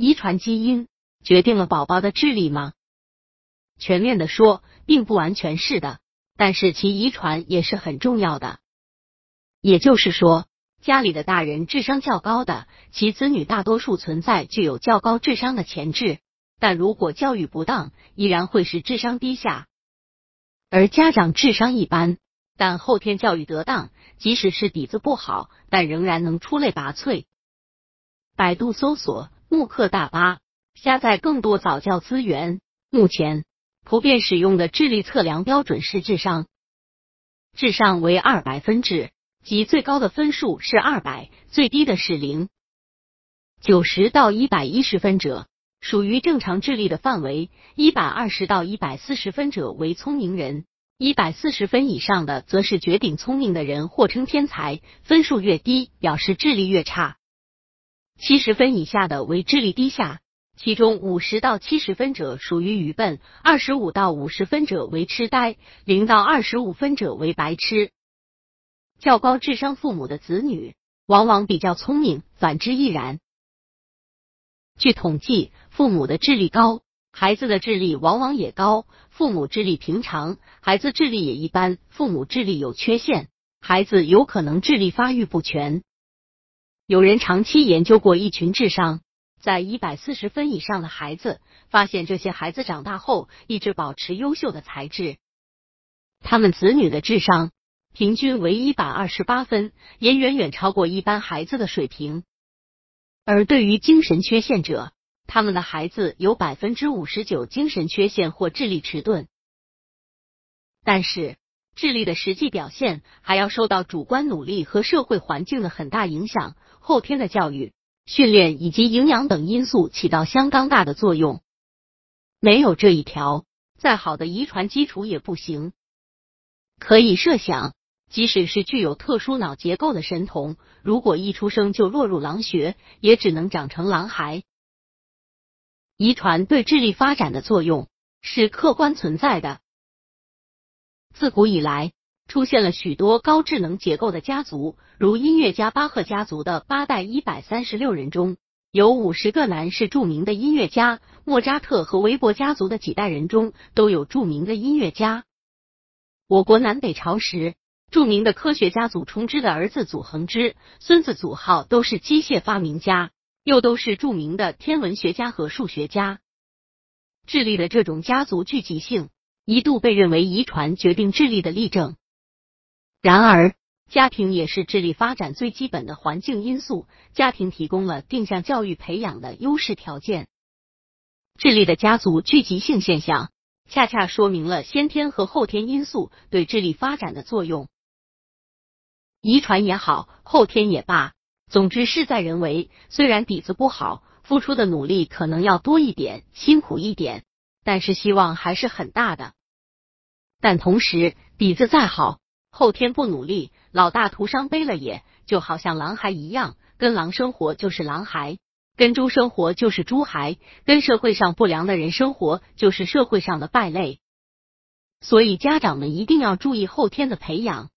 遗传基因决定了宝宝的智力吗？全面的说，并不完全是的，但是其遗传也是很重要的。也就是说，家里的大人智商较高的，其子女大多数存在具有较高智商的潜质，但如果教育不当，依然会使智商低下。而家长智商一般，但后天教育得当，即使是底子不好，但仍然能出类拔萃。百度搜索慕课大巴，下载更多早教资源。目前普遍使用的智力测量标准是智商，智商为二百分制，即最高的分数是二百，最低的是零。九十到一百一十分者属于正常智力的范围，一百二十到一百四十分者为聪明人，一百四十分以上的则是绝顶聪明的人，或称天才。分数越低，表示智力越差。七十分以下的为智力低下，其中五十到七十分者属于愚笨，二十五到五十分者为痴呆，零到二十五分者为白痴。较高智商父母的子女往往比较聪明，反之亦然。据统计，父母的智力高，孩子的智力往往也高；父母智力平常，孩子智力也一般；父母智力有缺陷，孩子有可能智力发育不全。有人长期研究过一群智商在一百四十分以上的孩子，发现这些孩子长大后一直保持优秀的才智。他们子女的智商平均为一百二十八分，也远远超过一般孩子的水平。而对于精神缺陷者，他们的孩子有百分之五十九精神缺陷或智力迟钝。但是。智力的实际表现还要受到主观努力和社会环境的很大影响，后天的教育、训练以及营养等因素起到相当大的作用。没有这一条，再好的遗传基础也不行。可以设想，即使是具有特殊脑结构的神童，如果一出生就落入狼穴，也只能长成狼孩。遗传对智力发展的作用是客观存在的。自古以来，出现了许多高智能结构的家族，如音乐家巴赫家族的八代一百三十六人中，有五十个男是著名的音乐家；莫扎特和韦伯家族的几代人中都有著名的音乐家。我国南北朝时，著名的科学家祖冲之的儿子祖恒之、孙子祖浩都是机械发明家，又都是著名的天文学家和数学家。智力的这种家族聚集性。一度被认为遗传决定智力的例证。然而，家庭也是智力发展最基本的环境因素。家庭提供了定向教育培养的优势条件。智力的家族聚集性现象，恰恰说明了先天和后天因素对智力发展的作用。遗传也好，后天也罢，总之事在人为。虽然底子不好，付出的努力可能要多一点，辛苦一点，但是希望还是很大的。但同时，底子再好，后天不努力，老大徒伤悲了，也就好像狼孩一样，跟狼生活就是狼孩，跟猪生活就是猪孩，跟社会上不良的人生活就是社会上的败类。所以，家长们一定要注意后天的培养。